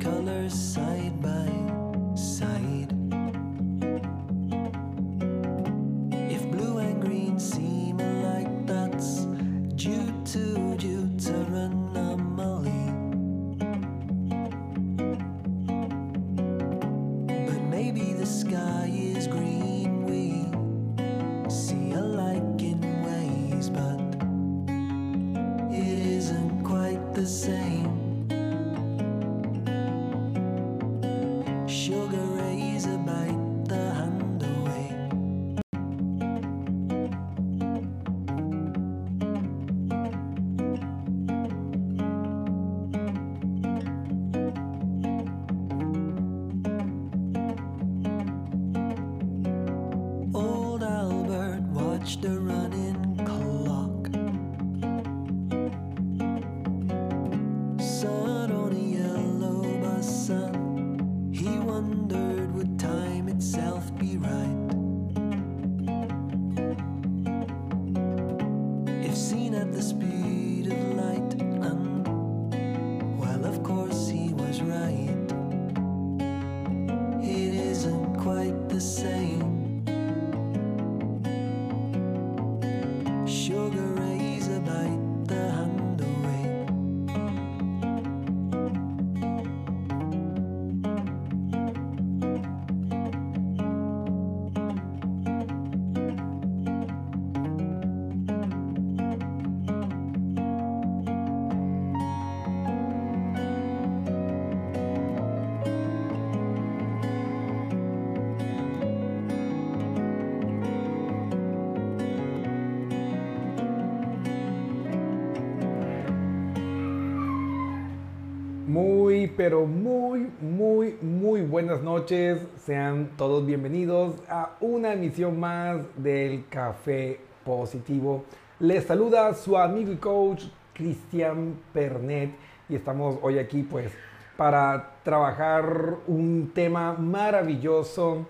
colors pero muy, muy, muy buenas noches. Sean todos bienvenidos a una emisión más del Café Positivo. Les saluda su amigo y coach Cristian Pernet y estamos hoy aquí pues para trabajar un tema maravilloso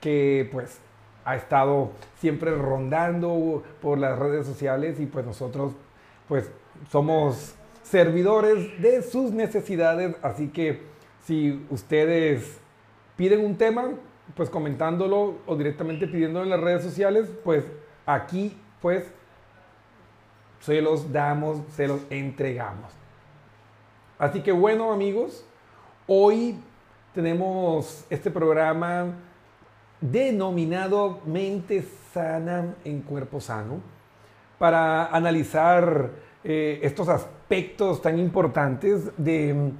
que pues ha estado siempre rondando por las redes sociales y pues nosotros pues somos servidores de sus necesidades, así que si ustedes piden un tema, pues comentándolo o directamente pidiéndolo en las redes sociales, pues aquí pues se los damos, se los entregamos. Así que bueno amigos, hoy tenemos este programa denominado Mente Sana en Cuerpo Sano para analizar eh, estos aspectos tan importantes de,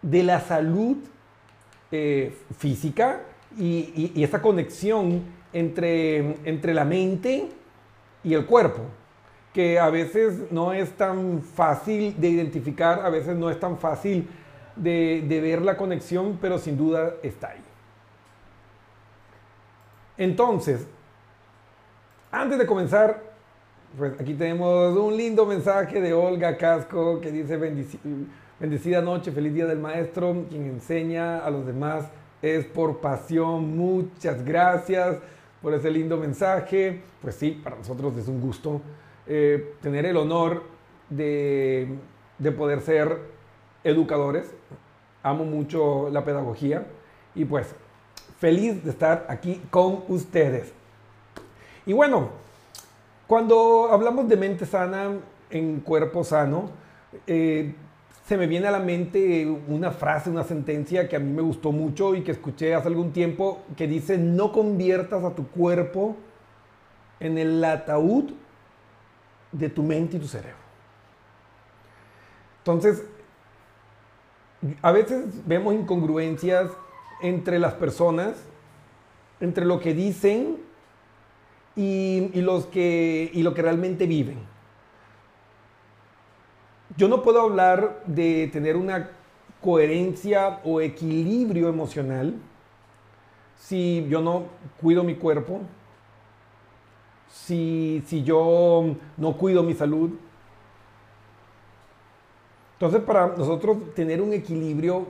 de la salud eh, física y, esa conexión entre, entre la mente y el cuerpo, que a veces no es tan fácil de identificar, a veces no es tan fácil de ver la conexión, pero sin duda está ahí. Entonces, antes de comenzar, pues aquí tenemos un lindo mensaje de Olga Casco que dice "Bendici- bendecida noche, feliz día del maestro, quien enseña a los demás es por pasión. Muchas gracias por ese lindo mensaje. Pues sí, para nosotros es un gusto eh, tener el honor de, de poder ser educadores. Amo mucho la pedagogía y pues feliz de estar aquí con ustedes. Y bueno, cuando hablamos de mente sana en cuerpo sano, eh, se me viene a la mente una frase, una sentencia que a mí me gustó mucho y que escuché hace algún tiempo que dice, no conviertas a tu cuerpo en el ataúd de tu mente y tu cerebro. Entonces, a veces vemos incongruencias entre las personas, entre lo que dicen y, los que, y lo que realmente viven. Yo no puedo hablar de tener una coherencia o equilibrio emocional si yo no cuido mi cuerpo, si, si yo no cuido mi salud. Entonces, para nosotros tener un equilibrio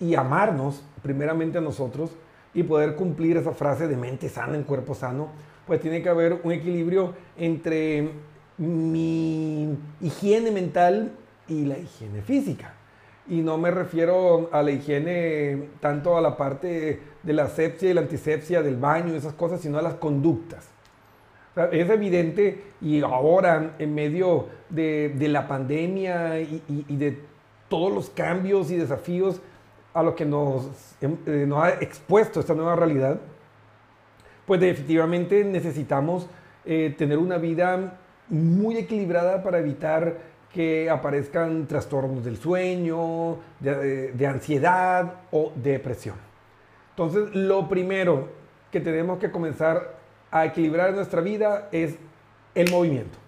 y amarnos primeramente a nosotros y poder cumplir esa frase de mente sana en cuerpo sano, pues tiene que haber un equilibrio entre mi higiene mental y la higiene física. Y no me refiero a la higiene tanto a la parte de la asepsia y la antisepsia del baño, esas cosas, sino a las conductas. es evidente y ahora en medio de, la pandemia y, de todos los cambios y desafíos a los que nos, eh, nos ha expuesto esta nueva realidad, pues definitivamente necesitamos eh, tener una vida muy equilibrada para evitar que aparezcan trastornos del sueño, de, ansiedad o depresión. Entonces, lo primero que tenemos que comenzar a equilibrar en nuestra vida es el movimiento.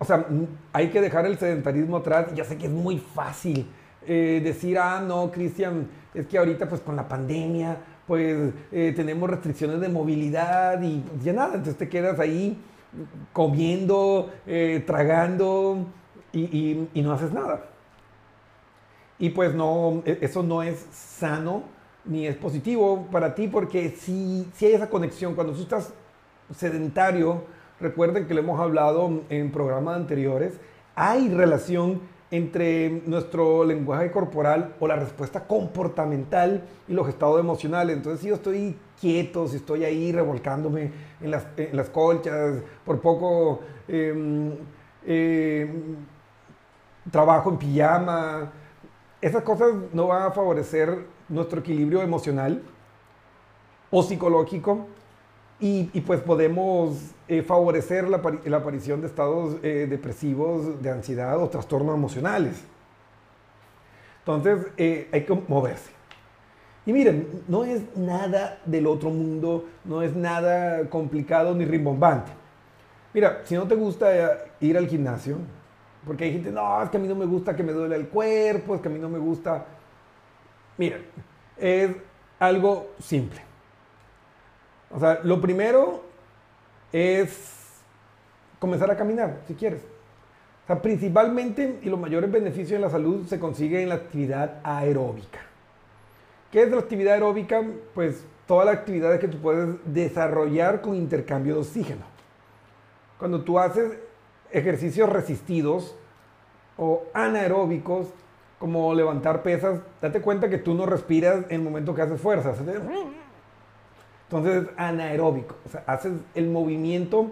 O sea, hay que dejar el sedentarismo atrás. Ya sé que es muy fácil eh, decir, ah, no, Cristian, es que ahorita pues con la pandemia, pues eh, tenemos restricciones de movilidad y ya nada, entonces te quedas ahí comiendo, eh, tragando y, no haces nada. Y pues no, e, eso no es sano ni es positivo para ti porque si, si hay esa conexión, cuando tú estás sedentario, recuerden que lo hemos hablado en programas anteriores, hay relación entre nuestro lenguaje corporal o la respuesta comportamental y los estados emocionales. Entonces, si yo estoy quieto, si estoy ahí revolcándome en las, colchas, por poco em, em, trabajo en pijama, esas cosas no van a favorecer nuestro equilibrio emocional o psicológico y, pues podemos eh, favorecer la, aparición de estados eh, depresivos, de ansiedad o trastornos emocionales. Entonces eh, hay que moverse. Y miren, no es nada del otro mundo, no es nada complicado ni rimbombante. Mira, si no te gusta ir al gimnasio, porque hay gente, no, es que a mí no me gusta que me duele el cuerpo, es que a mí no me gusta... Miren, es algo simple o sea, lo primero es comenzar a caminar, si quieres. O sea, principalmente y los mayores beneficios en la salud se consiguen en la actividad aeróbica. ¿Qué es la actividad aeróbica? Pues todas las actividades que tú puedes desarrollar con intercambio de oxígeno. Cuando tú haces ejercicios resistidos o anaeróbicos, como levantar pesas, date cuenta que tú no respiras en el momento que haces fuerza. Entonces, anaeróbico, o sea, haces el movimiento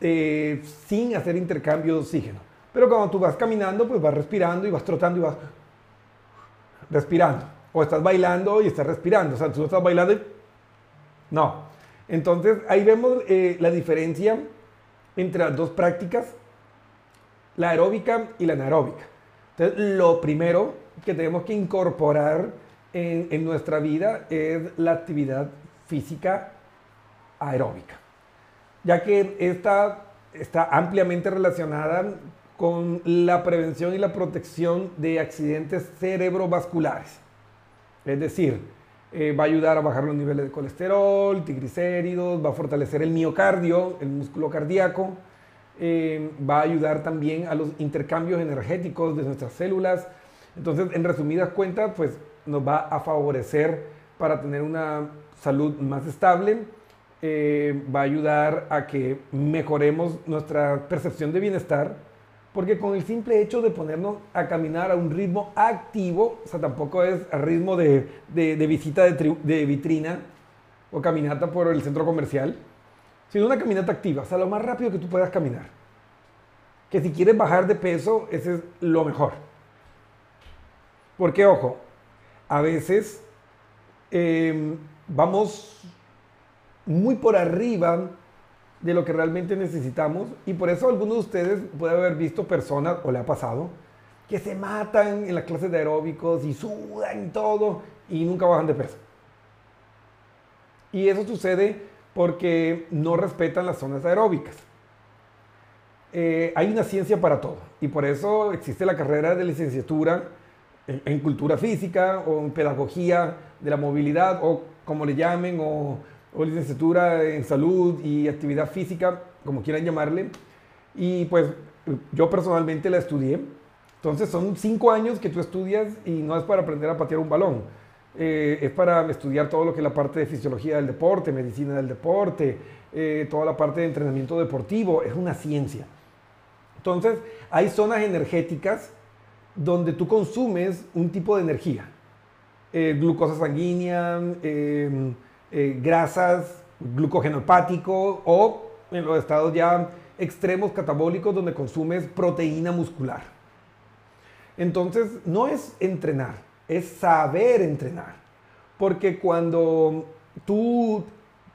eh, sin hacer intercambio de oxígeno. Pero cuando tú vas caminando, pues vas respirando y vas trotando y vas respirando. O estás bailando y estás respirando. O sea, tú estás bailando y... No. Entonces, ahí vemos eh, la diferencia entre las dos prácticas, la aeróbica y la anaeróbica. Entonces, lo primero que tenemos que incorporar en, en nuestra vida es la actividad física aeróbica, ya que esta está ampliamente relacionada con la prevención y la protección de accidentes cerebrovasculares. Es decir, eh, va a ayudar a bajar los niveles de colesterol, triglicéridos, va a fortalecer el miocardio, el músculo cardíaco, eh, va a ayudar también a los intercambios energéticos de nuestras células. Entonces, en resumidas cuentas, pues nos va a favorecer para tener una salud más estable, eh, va a ayudar a que mejoremos nuestra percepción de bienestar, porque con el simple hecho de ponernos a caminar a un ritmo activo, o sea, tampoco es a ritmo de, visita de, de, vitrina o caminata por el centro comercial, sino una caminata activa, o sea, lo más rápido que tú puedas caminar. Que si quieres bajar de peso, ese es lo mejor. Porque, ojo, a veces Em, vamos muy por arriba de lo que realmente necesitamos y por eso algunos de ustedes puede haber visto personas, o le ha pasado, que se matan en las clases de aeróbicos y sudan y todo y nunca bajan de peso. Y eso sucede porque no respetan las zonas aeróbicas. Eh, hay una ciencia para todo y por eso existe la carrera de licenciatura en, cultura física o en pedagogía de la movilidad o como le llamen o, licenciatura en salud y actividad física, como quieran llamarle. Y pues yo personalmente la estudié. Entonces son cinco años que tú estudias y no es para aprender a patear un balón. Eh, es para estudiar todo lo que es la parte de fisiología del deporte, medicina del deporte, eh, toda la parte de entrenamiento deportivo. Es una ciencia. Entonces hay zonas energéticas donde tú consumes un tipo de energía. Eh, glucosa sanguínea, eh, eh, grasas, glucógeno hepático o en los estados ya extremos catabólicos donde consumes proteína muscular. Entonces, no es entrenar, es saber entrenar. Porque cuando tú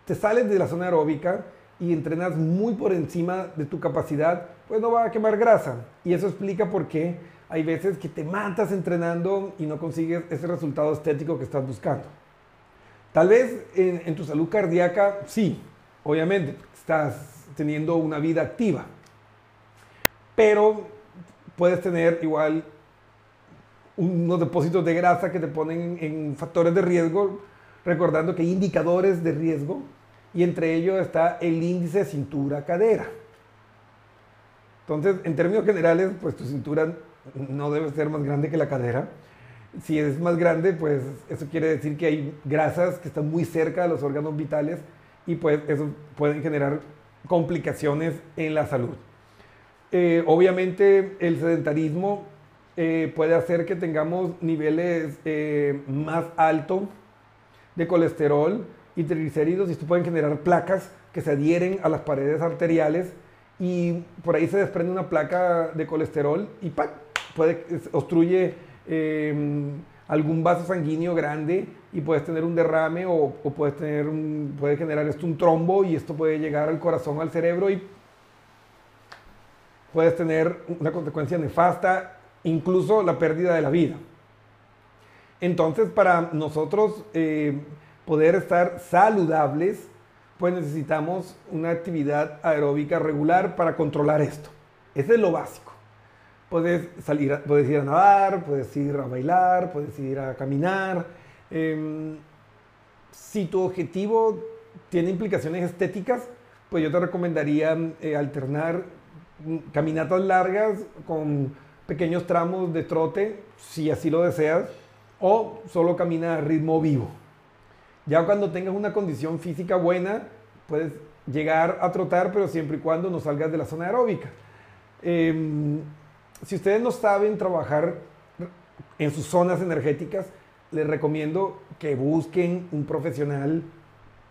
te sales de la zona aeróbica y entrenas muy por encima de tu capacidad, pues no va a quemar grasa. Y eso explica por qué hay veces que te matas entrenando y no consigues ese resultado estético que estás buscando. Tal vez en, en tu salud cardíaca, sí, obviamente, estás teniendo una vida activa. Pero puedes tener igual unos depósitos de grasa que te ponen en factores de riesgo, recordando que hay indicadores de riesgo y entre ellos está el índice cintura-cadera. Entonces, en términos generales, pues tu cintura no debe ser más grande que la cadera. Si es más grande, pues eso quiere decir que hay grasas que están muy cerca de los órganos vitales y pues eso puede generar complicaciones en la salud. Eh, obviamente el sedentarismo eh, puede hacer que tengamos niveles eh, más altos de colesterol y triglicéridos y esto pueden generar placas que se adhieren a las paredes arteriales y por ahí se desprende una placa de colesterol y puede obstruye em, algún vaso sanguíneo grande y puedes tener un derrame o, puedes tener puede generar esto un trombo y esto puede llegar al corazón, al cerebro y puedes tener una consecuencia nefasta, incluso la pérdida de la vida. Entonces, para nosotros eh, poder estar saludables, pues necesitamos una actividad aeróbica regular para controlar esto. Ese es lo básico. Puedes, salir, puedes ir a nadar, puedes ir a bailar, puedes ir a caminar. Em, si tu objetivo tiene implicaciones estéticas, pues yo te recomendaría eh, alternar caminatas largas con pequeños tramos de trote, si así lo deseas, o solo camina a ritmo vivo. Ya cuando tengas una condición física buena, puedes llegar a trotar, pero siempre y cuando no salgas de la zona aeróbica. Em, si ustedes no saben trabajar en sus zonas energéticas, les recomiendo que busquen un profesional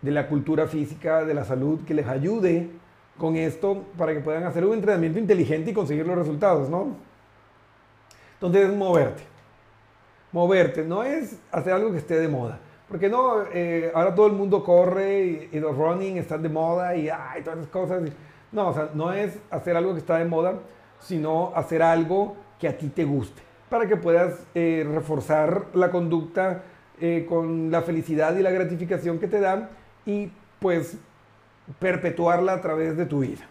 de la cultura física, de la salud, que les ayude con esto para que puedan hacer un entrenamiento inteligente y conseguir los resultados, ¿no? Entonces es moverte. Moverte no es hacer algo que esté de moda. Porque no, eh, ahora todo el mundo corre y, los running están de moda y hay todas esas cosas. No, o sea, no es hacer algo que está de moda, sino hacer algo que a ti te guste, para que puedas eh, reforzar la conducta eh, con la felicidad y la gratificación que te dan y pues perpetuarla a través de tu vida.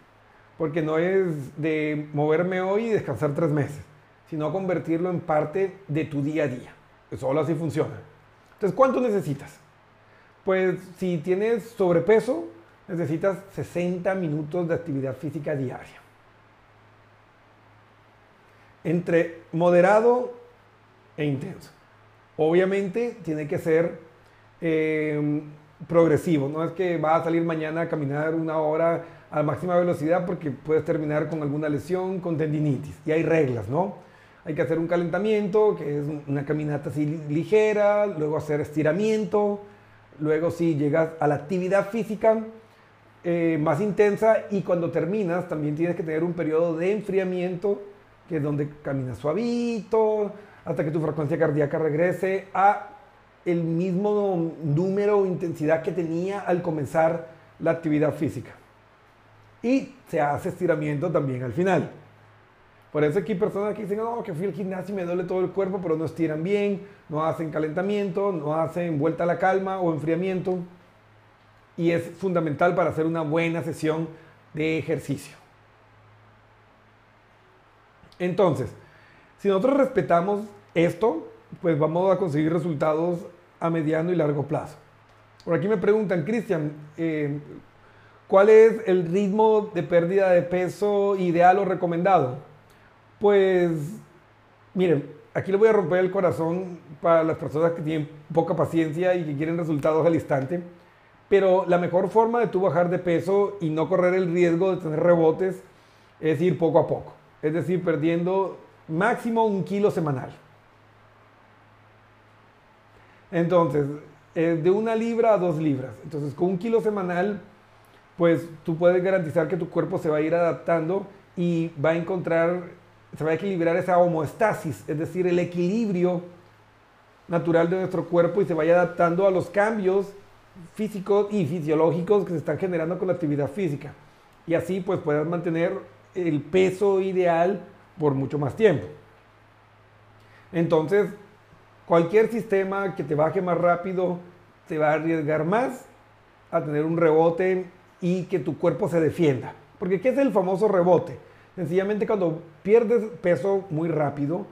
Porque no es de moverme hoy y descansar tres meses, sino convertirlo en parte de tu día a día. Solo así funciona. Entonces, ¿cuánto necesitas? Pues si tienes sobrepeso, necesitas 60 minutos de actividad física diaria. Entre moderado e intenso. Obviamente tiene que ser em, progresivo, no es que va a salir mañana a caminar una hora a máxima velocidad porque puedes terminar con alguna lesión, con tendinitis. Y hay reglas, ¿no? Hay que hacer un calentamiento, que es una caminata así ligera, luego hacer estiramiento, luego sí llegas a la actividad física eh, más intensa y cuando terminas también tienes que tener un periodo de enfriamiento, que es donde caminas suavito, hasta que tu frecuencia cardíaca regrese a el mismo número o intensidad que tenía al comenzar la actividad física. Y se hace estiramiento también al final. Por eso aquí hay personas que dicen, no, que fui al gimnasio y me duele todo el cuerpo, pero no estiran bien, no hacen calentamiento, no hacen vuelta a la calma o enfriamiento. Y es fundamental para hacer una buena sesión de ejercicio. Entonces, si nosotros respetamos esto, pues vamos a conseguir resultados a mediano y largo plazo. Por aquí me preguntan, Cristian, eh, ¿cuál es el ritmo de pérdida de peso ideal o recomendado? Pues, miren, aquí le voy a romper el corazón para las personas que tienen poca paciencia y que quieren resultados al instante. Pero la mejor forma de tú bajar de peso y no correr el riesgo de tener rebotes es ir poco a poco. Es decir, perdiendo máximo un kilo semanal. Entonces, eh, de una libra a dos libras. Entonces, con un kilo semanal, pues tú puedes garantizar que tu cuerpo se va a ir adaptando y va a encontrar, se va a equilibrar esa homoestasis, es decir, el equilibrio natural de nuestro cuerpo y se vaya adaptando a los cambios físicos y fisiológicos que se están generando con la actividad física. Y así pues puedas mantener el peso ideal por mucho más tiempo. Entonces, cualquier sistema que te baje más rápido te va a arriesgar más a tener un rebote y que tu cuerpo se defienda. Porque ¿qué es el famoso rebote? Sencillamente cuando pierdes peso muy rápido,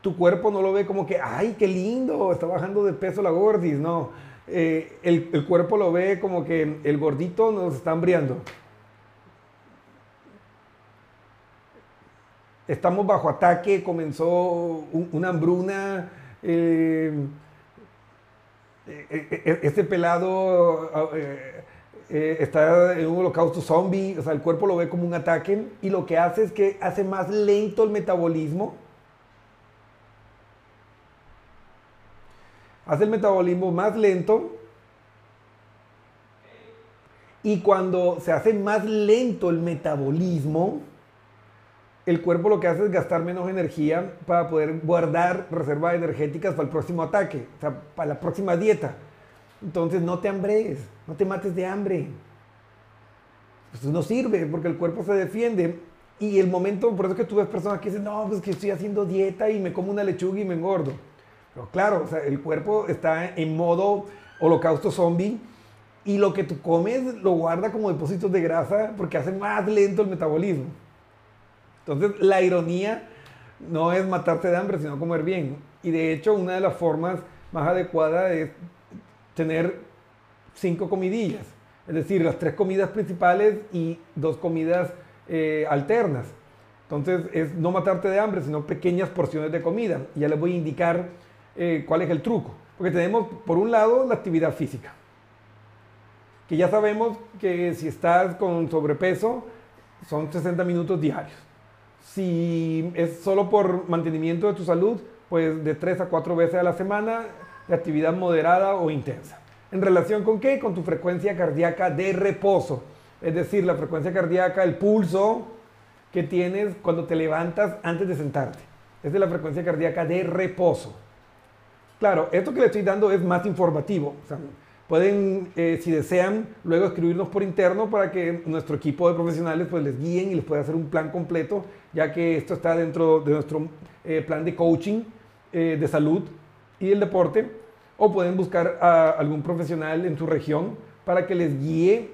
tu cuerpo no lo ve como que, ay, qué lindo, está bajando de peso la gordis. No, eh, el, el, cuerpo lo ve como que el gordito nos está hambriando. Estamos bajo ataque, comenzó una hambruna. Eh, eh, este pelado está en un holocausto zombie, o sea, el cuerpo lo ve como un ataque y lo que hace es que hace más lento el metabolismo hace el metabolismo más lento y cuando se hace más lento el metabolismo, el cuerpo lo que hace es gastar menos energía para poder guardar reservas energéticas para el próximo ataque, o sea, para la próxima dieta. Entonces no te hambres, no te mates de hambre. Pues no sirve porque el cuerpo se defiende. Y el momento, por eso que tú ves personas que dicen, no, pues que estoy haciendo dieta y me como una lechuga y me engordo claro, o sea, el cuerpo está en modo holocausto zombie y lo que tú comes lo guarda como depósitos de grasa porque hace más lento el metabolismo. Entonces, la ironía no es matarte de hambre, sino comer bien. Y de hecho, una de las formas más adecuadas es tener cinco comidillas. Es decir, las tres comidas principales y dos comidas eh, alternas. Entonces, es no matarte de hambre, sino pequeñas porciones de comida. Y ya les voy a indicar eh, cuál es el truco. Porque tenemos, por un lado, la actividad física. Que ya sabemos que si estás con sobrepeso, son 60 minutos diarios. Si es solo por mantenimiento de tu salud, pues de 3 a 4 veces a la semana de actividad moderada o intensa. ¿En relación con qué? Con tu frecuencia cardíaca de reposo. Es decir, la frecuencia cardíaca, el pulso que tienes cuando te levantas antes de sentarte. Esa es la frecuencia cardíaca de reposo. Claro, esto que le estoy dando es más informativo. pueden, eh, si desean, luego escribirnos por interno para que nuestro equipo de profesionales pues, les guíen y les pueda hacer un plan completo, ya que esto está dentro de nuestro eh, plan de coaching eh, de salud y el deporte. O pueden buscar a algún profesional en su región para que les guíe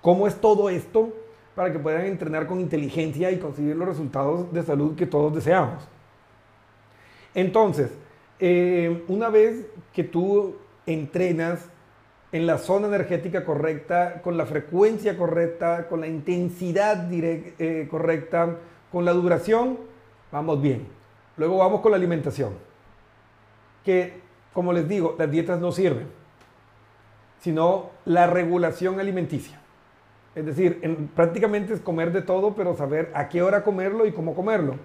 cómo es todo esto, para que puedan entrenar con inteligencia y conseguir los resultados de salud que todos deseamos. Entonces, eh, una vez que tú entrenas en la zona energética correcta, con la frecuencia correcta, con la intensidad eh, correcta, con la duración, vamos bien. Luego vamos con la alimentación. Que, como les digo, las dietas no sirven, sino la regulación alimenticia. Es decir, prácticamente es comer de todo, pero saber a qué hora comerlo y cómo comerlo.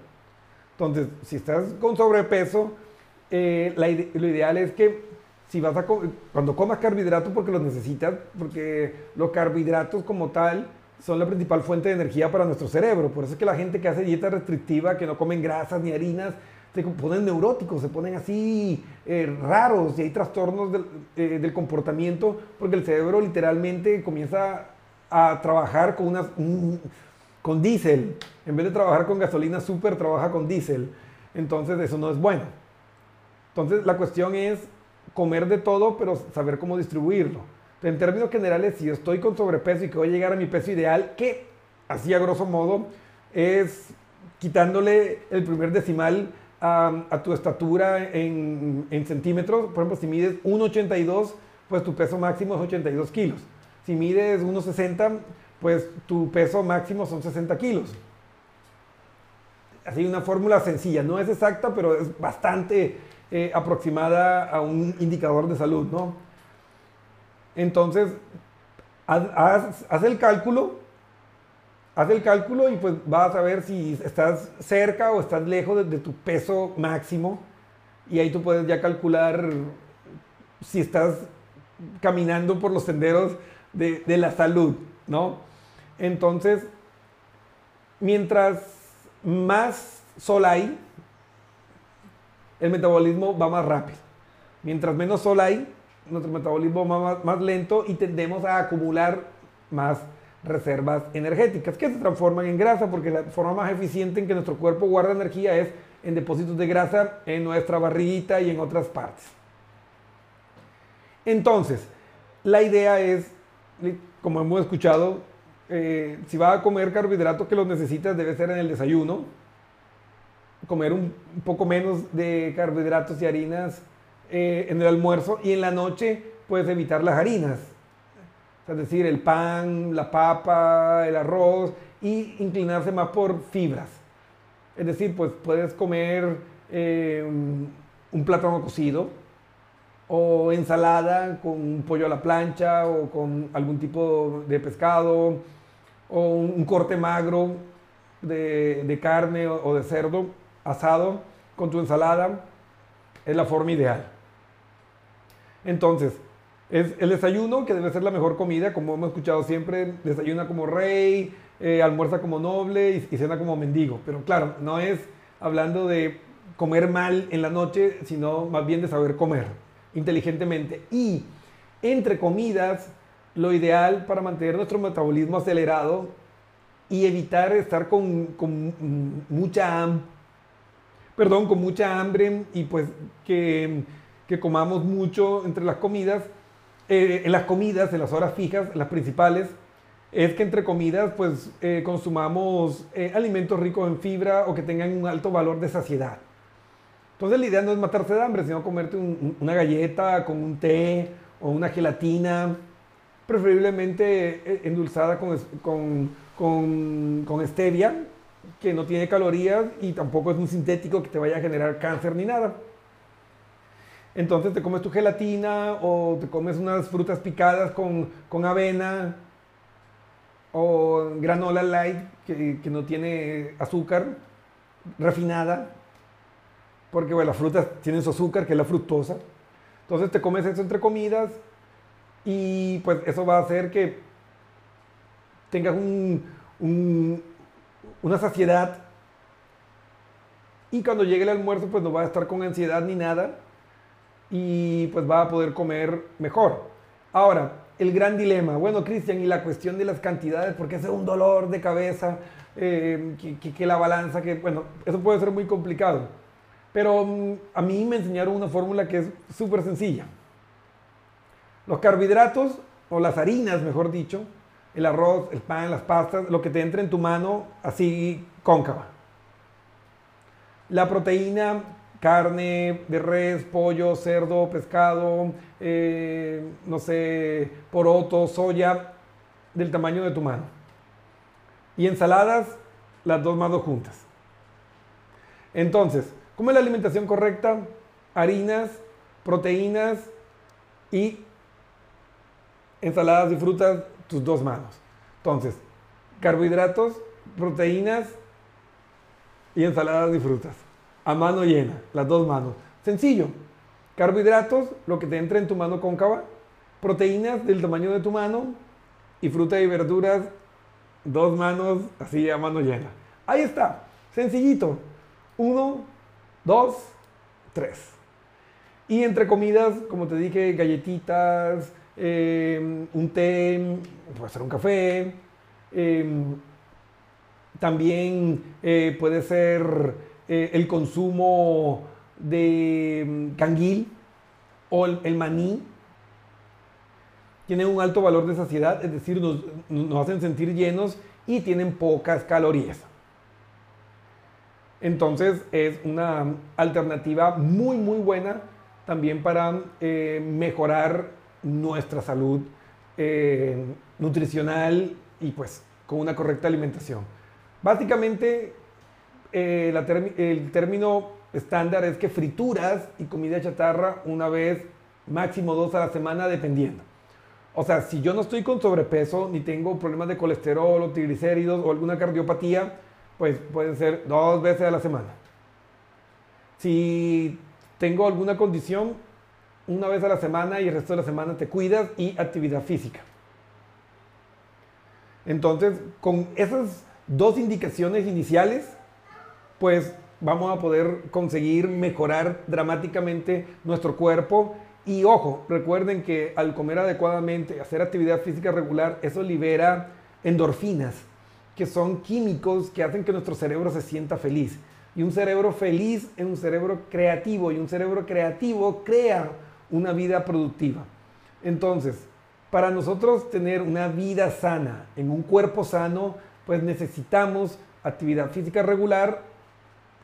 Entonces, si estás con sobrepeso, eh, lo ideal es que si vas a cuando comas carbohidratos porque los necesitas, porque los carbohidratos como tal son la principal fuente de energía para nuestro cerebro. Por eso es que la gente que hace dieta restrictiva, que no comen grasas ni harinas, se ponen neuróticos, se ponen así eh, raros y hay trastornos del, eh, del, comportamiento porque el cerebro literalmente comienza a trabajar con, una, con diésel. En vez de trabajar con gasolina super, trabaja con diésel. Entonces eso no es bueno. Entonces, la cuestión es comer de todo, pero saber cómo distribuirlo. En términos generales, si estoy con sobrepeso y que voy a llegar a mi peso ideal, que así a grosso modo es quitándole el primer decimal a, tu estatura en, en, centímetros. Por ejemplo, si mides 1,82, pues tu peso máximo es 82 kilos. Si mides 1,60, pues tu peso máximo son 60 kilos. Así una fórmula sencilla, no es exacta, pero es bastante eh, aproximada a un indicador de salud, ¿no? Entonces, haz, el cálculo haz el cálculo y pues vas a ver si estás cerca o estás lejos de, tu peso máximo y ahí tú puedes ya calcular si estás caminando por los senderos de, de la salud, ¿no? Entonces, mientras más sol hay, el metabolismo va más rápido. Mientras menos sol hay, nuestro metabolismo va más, más lento y tendemos a acumular más reservas energéticas que se transforman en grasa porque la forma más eficiente en que nuestro cuerpo guarda energía es en depósitos de grasa en nuestra barriguita y en otras partes. Entonces, la idea es, como hemos escuchado, eh, si vas a comer carbohidratos que los necesitas debe ser en el desayuno, comer un, un poco menos de carbohidratos y harinas eh, en el almuerzo y en la noche puedes evitar las harinas, es decir, el pan, la papa, el arroz y inclinarse más por fibras. Es decir, pues puedes comer eh, un, plátano cocido o ensalada con un pollo a la plancha o con algún tipo de pescado o un, corte magro de, de carne o de cerdo asado con tu ensalada. Es la forma ideal. Entonces, es el desayuno, que debe ser la mejor comida, como hemos escuchado siempre, desayuna como rey, eh, almuerza como noble y, y, cena como mendigo. Pero claro, no es hablando de comer mal en la noche, sino más bien de saber comer inteligentemente. Y entre comidas, lo ideal para mantener nuestro metabolismo acelerado y evitar estar con, con mucha hambre, perdón, con mucha hambre y pues que, que comamos mucho entre las comidas, eh, en las comidas, en las horas fijas, las principales, es que entre comidas pues eh, consumamos eh, alimentos ricos en fibra o que tengan un alto valor de saciedad. Entonces la idea no es matarse de hambre, sino comerte un, una galleta con un té o una gelatina, preferiblemente endulzada con, con, con, con stevia, que no tiene calorías y tampoco es un sintético que te vaya a generar cáncer ni nada. Entonces te comes tu gelatina o te comes unas frutas picadas con, con avena o granola light que, que, no tiene azúcar refinada, porque bueno, las frutas tienen su azúcar, que es la fructosa. Entonces te comes eso entre comidas y pues eso va a hacer que tengas un, un, una saciedad. Y cuando llegue el almuerzo pues no va a estar con ansiedad ni nada y pues va a poder comer mejor. Ahora, el gran dilema, bueno Cristian, y la cuestión de las cantidades, porque es un dolor de cabeza, eh, que, la balanza, que bueno, eso puede ser muy complicado. Pero um, a mí me enseñaron una fórmula que es súper sencilla. Los carbohidratos, o las harinas, mejor dicho, el arroz, el pan, las pastas, lo que te entre en tu mano así cóncava. La proteína, carne de res, pollo, cerdo, pescado, eh, no sé, poroto, soya, del tamaño de tu mano. Y ensaladas, las dos manos juntas. Entonces, ¿cómo es la alimentación correcta? Harinas, proteínas y ensaladas y frutas, tus dos manos. Entonces, carbohidratos, proteínas y ensaladas y frutas. A mano llena, las dos manos. Sencillo. Carbohidratos, lo que te entra en tu mano cóncava. Proteínas del tamaño de tu mano. Y fruta y verduras, dos manos, así a mano llena. Ahí está. Sencillito. Uno, dos, tres. Y entre comidas, como te dije, galletitas, eh, un té, puede ser un café. Eh, también eh, puede ser eh, el consumo de mm, canguil o el, maní. Tienen un alto valor de saciedad, es decir, nos, nos hacen sentir llenos y tienen pocas calorías. Entonces es una alternativa muy, muy buena también para eh, mejorar nuestra salud eh, nutricional y pues con una correcta alimentación. Básicamente eh, la el término estándar es que frituras y comida chatarra una vez, máximo dos a la semana dependiendo. O sea, si yo no estoy con sobrepeso, ni tengo problemas de colesterol o triglicéridos o alguna cardiopatía, pues pueden ser dos veces a la semana. Si tengo alguna condición, una vez a la semana y el resto de la semana te cuidas y actividad física. Entonces, con esas dos indicaciones iniciales, pues vamos a poder conseguir mejorar dramáticamente nuestro cuerpo. Y ojo, recuerden que al comer adecuadamente, hacer actividad física regular, eso libera endorfinas, que son químicos que hacen que nuestro cerebro se sienta feliz. Y un cerebro feliz es un cerebro creativo y un cerebro creativo crea una vida productiva. Entonces, para nosotros tener una vida sana, en un cuerpo sano, pues necesitamos actividad física regular,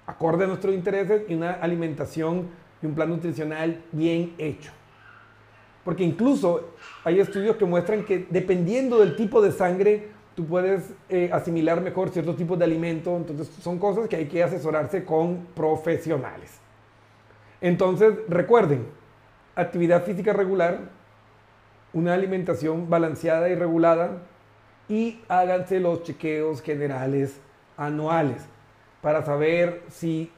acorde a nuestros intereses, y una alimentación y un plan nutricional bien hecho. Porque incluso hay estudios que muestran que dependiendo del tipo de sangre, tú puedes eh, asimilar mejor ciertos tipos de alimento. Entonces son cosas que hay que asesorarse con profesionales. Entonces recuerden, actividad física regular, una alimentación balanceada y regulada y háganse los chequeos generales anuales para saber si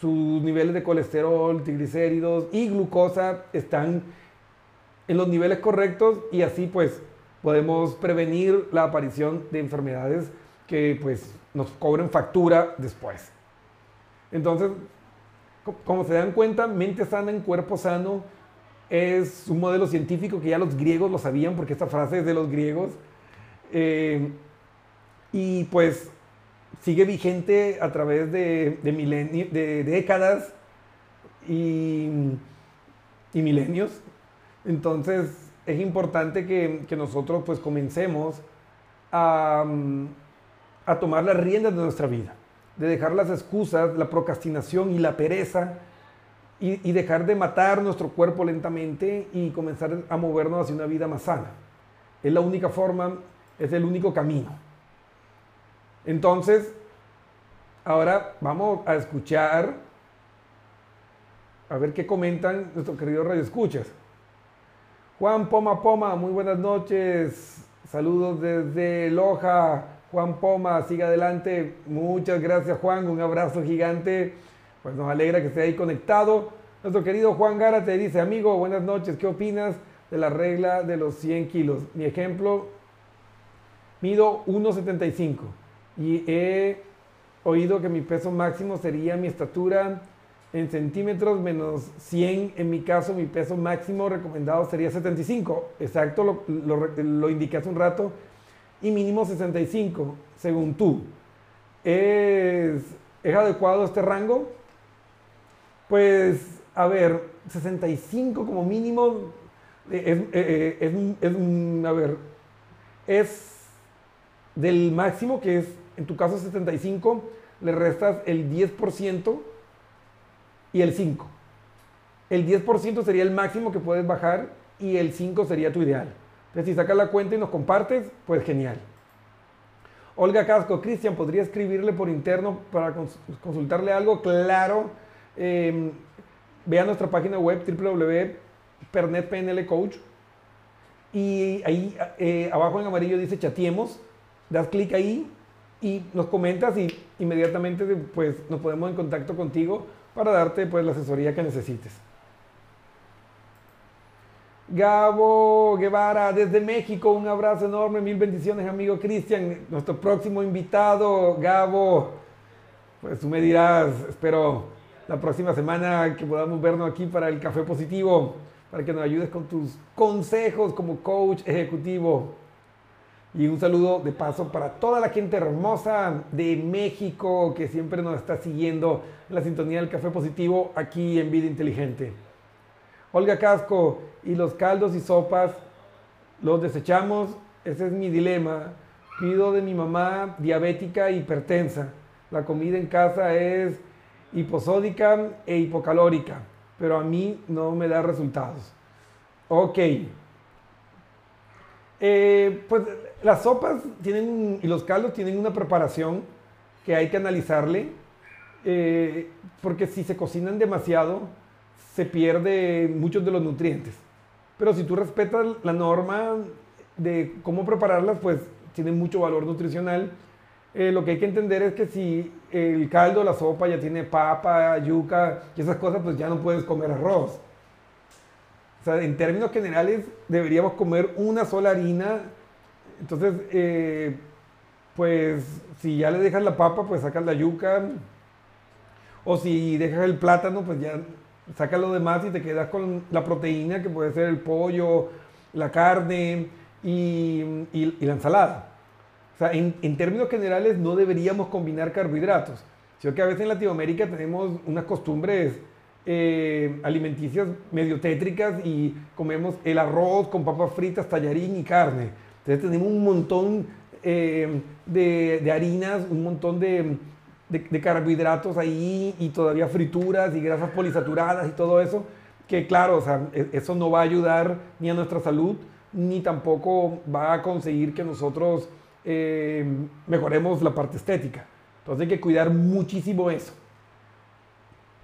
sus niveles de colesterol, triglicéridos y glucosa están en los niveles correctos y así pues podemos prevenir la aparición de enfermedades que pues nos cobren factura después. Entonces, como se dan cuenta, mente sana en cuerpo sano es un modelo científico que ya los griegos lo sabían porque esta frase es de los griegos. Eh, y pues sigue vigente a través de, de, décadas y, y, milenios. Entonces es importante que, que nosotros pues comencemos a, a tomar las riendas de nuestra vida, de dejar las excusas, la procrastinación y la pereza y, dejar de matar nuestro cuerpo lentamente y comenzar a movernos hacia una vida más sana. Es la única forma, es el único camino. Entonces, ahora vamos a escuchar, a ver qué comentan nuestros queridos radioescuchas. Juan Poma Poma, muy buenas noches. Saludos desde Loja. Juan Poma, siga adelante. Muchas gracias Juan, un abrazo gigante. Pues nos alegra que esté ahí conectado. Nuestro querido Juan Gara te dice, amigo, buenas noches, ¿qué opinas de la regla de los 100 kilos? Mi ejemplo, mido 1,75 y he oído que mi peso máximo sería mi estatura en centímetros menos 100. En mi caso, mi peso máximo recomendado sería 75. Exacto, lo, lo, indiqué hace un rato. Y mínimo 65, según tú. ¿Es, ¿Es adecuado este rango? Pues, a ver, 65 como mínimo eh, eh, eh, es, es, a ver, es del máximo que es, en tu caso 75, le restas el 10% y el 5. El 10% sería el máximo que puedes bajar y el 5 sería tu ideal. Entonces, si sacas la cuenta y nos compartes, pues genial. Olga Casco, Cristian, ¿podría escribirle por interno para consultarle algo? Claro eh, ve a nuestra página web www.pernetpnlcoach y ahí eh, abajo en amarillo dice chatiemos, das clic ahí y nos comentas y inmediatamente pues nos ponemos en contacto contigo para darte pues la asesoría que necesites. Gabo Guevara desde México, un abrazo enorme, mil bendiciones amigo Cristian, nuestro próximo invitado, Gabo, pues tú me dirás, espero la próxima semana que podamos vernos aquí para el Café Positivo, para que nos ayudes con tus consejos como coach ejecutivo. Y un saludo de paso para toda la gente hermosa de México que siempre nos está siguiendo en la sintonía del Café Positivo aquí en Vida Inteligente. Olga Casco, y los caldos y sopas los desechamos, ese es mi dilema. Pido de mi mamá diabética e hipertensa. La comida en casa es hiposódica e hipocalórica, pero a mí no me da resultados. Ok. Eh, pues las sopas tienen, y los caldos tienen una preparación que hay que analizarle, eh, porque si se cocinan demasiado, se pierde muchos de los nutrientes. pero si tú respetas la norma de cómo prepararlas, pues tienen mucho valor nutricional. Eh, lo que hay que entender es que si el caldo, la sopa ya tiene papa, yuca y esas cosas, pues ya no puedes comer arroz. O sea, en términos generales deberíamos comer una sola harina. Entonces, eh, pues si ya le dejas la papa, pues sacas la yuca. O si dejas el plátano, pues ya sacas lo demás y te quedas con la proteína, que puede ser el pollo, la carne y, la ensalada. O sea, en, términos generales no deberíamos combinar carbohidratos. Sino que a veces en Latinoamérica tenemos unas costumbres eh, alimenticias medio tétricas y comemos el arroz con papas fritas, tallarín y carne. Entonces tenemos un montón eh, de, harinas, un montón de, carbohidratos ahí y todavía frituras y grasas polisaturadas y todo eso, que claro, o sea, e, eso no va a ayudar ni a nuestra salud, ni tampoco va a conseguir que nosotros eh, mejoremos la parte estética. Entonces hay que cuidar muchísimo eso.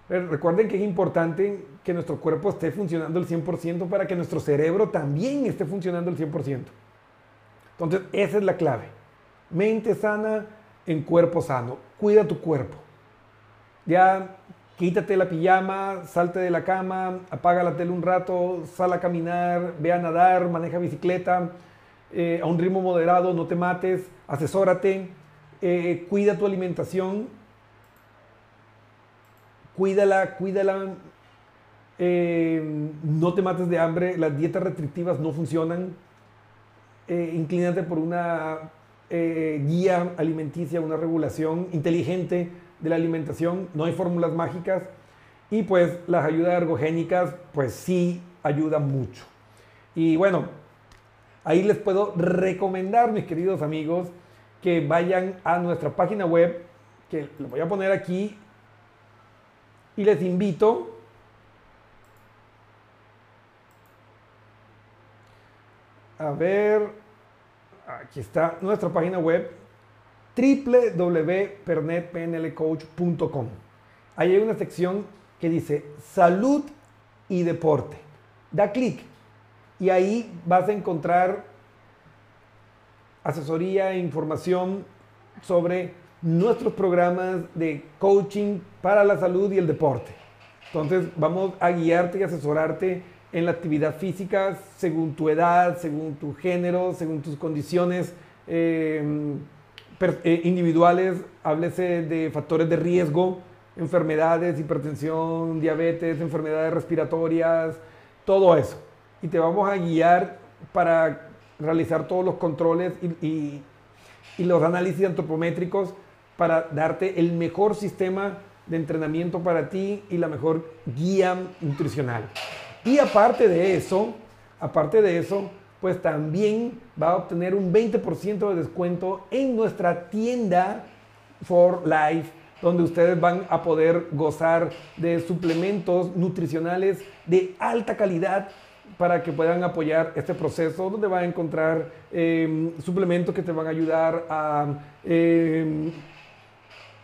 recuerden que es importante que nuestro cuerpo esté funcionando el 100% para que nuestro cerebro también esté funcionando el 100%. Entonces, esa es la clave. Mente sana en cuerpo sano. Cuida tu cuerpo. Ya quítate la pijama, salte de la cama, apaga la tele un rato, sal a caminar, ve a nadar, maneja bicicleta eh, a un ritmo moderado, no te mates, asesórate, eh, cuida tu alimentación, cuídala, cuídala, eh, no te mates de hambre, las dietas restrictivas no funcionan, eh, inclínate por una eh, guía alimenticia, una regulación inteligente de la alimentación. No hay fórmulas mágicas. Y pues las ayudas ergogénicas, pues sí ayudan mucho. Y bueno, ahí les puedo recomendar, mis queridos amigos, que vayan a nuestra página web, que lo voy a poner aquí, y les invito a ver, aquí está nuestra página web www.pernetpnlcoach.com. Ahí hay una sección que dice salud y deporte. Da clic y ahí vas a encontrar asesoría e información sobre nuestros programas de coaching para la salud y el deporte. Entonces vamos a guiarte y asesorarte en la actividad física según tu edad, según tu género, según tus condiciones em, eh, individuales, háblese de factores de riesgo, enfermedades, hipertensión, diabetes, enfermedades respiratorias, todo eso. Y te vamos a guiar para realizar todos los controles y los análisis antropométricos para darte el mejor sistema de entrenamiento para ti y la mejor guía nutricional. Y aparte de eso, aparte de eso, pues también va a obtener un 20% de descuento en nuestra tienda For Life, donde ustedes van a poder gozar de suplementos nutricionales de alta calidad para que puedan apoyar este proceso, donde van a encontrar em, suplementos que te van a ayudar a em,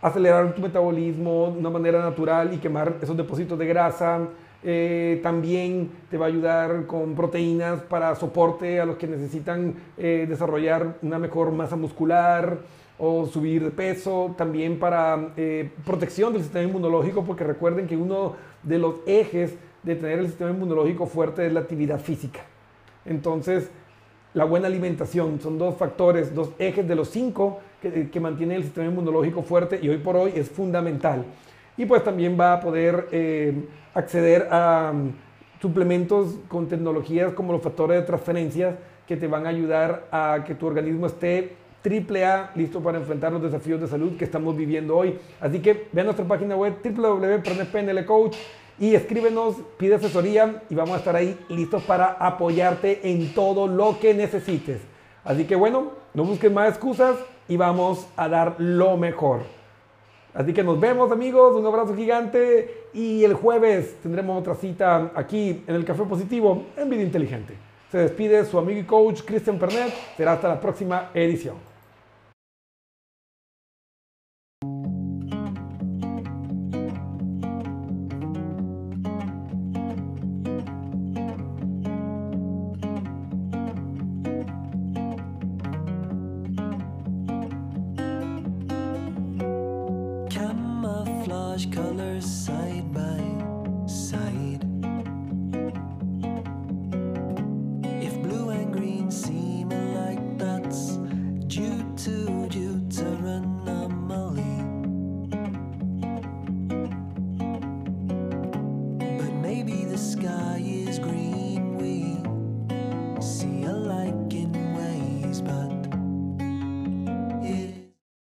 acelerar tu metabolismo de una manera natural y quemar esos depósitos de grasa eh, también te va a ayudar con proteínas para soporte a los que necesitan eh, desarrollar una mejor masa muscular o subir de peso, también para eh, protección del sistema inmunológico, porque recuerden que uno de los ejes de tener el sistema inmunológico fuerte es la actividad física. Entonces, la buena alimentación son dos factores, dos ejes de los cinco que, que mantienen el sistema inmunológico fuerte y hoy por hoy es fundamental. Y pues también va a poder acceder a um, suplementos con tecnologías como los factores de transferencia que te van a ayudar a que tu organismo esté triple A, listo para enfrentar los desafíos de salud que estamos viviendo hoy. Así que ve a nuestra página web www.pnlcoach y escríbenos, pide asesoría y vamos a estar ahí listos para apoyarte en todo lo que necesites. Así que bueno, no busques más excusas y vamos a dar lo mejor. Así que nos vemos amigos, un abrazo gigante y el jueves tendremos otra cita aquí en el Café Positivo en Vida Inteligente. Se despide su amigo y coach Christian Pernet. Será hasta la próxima edición.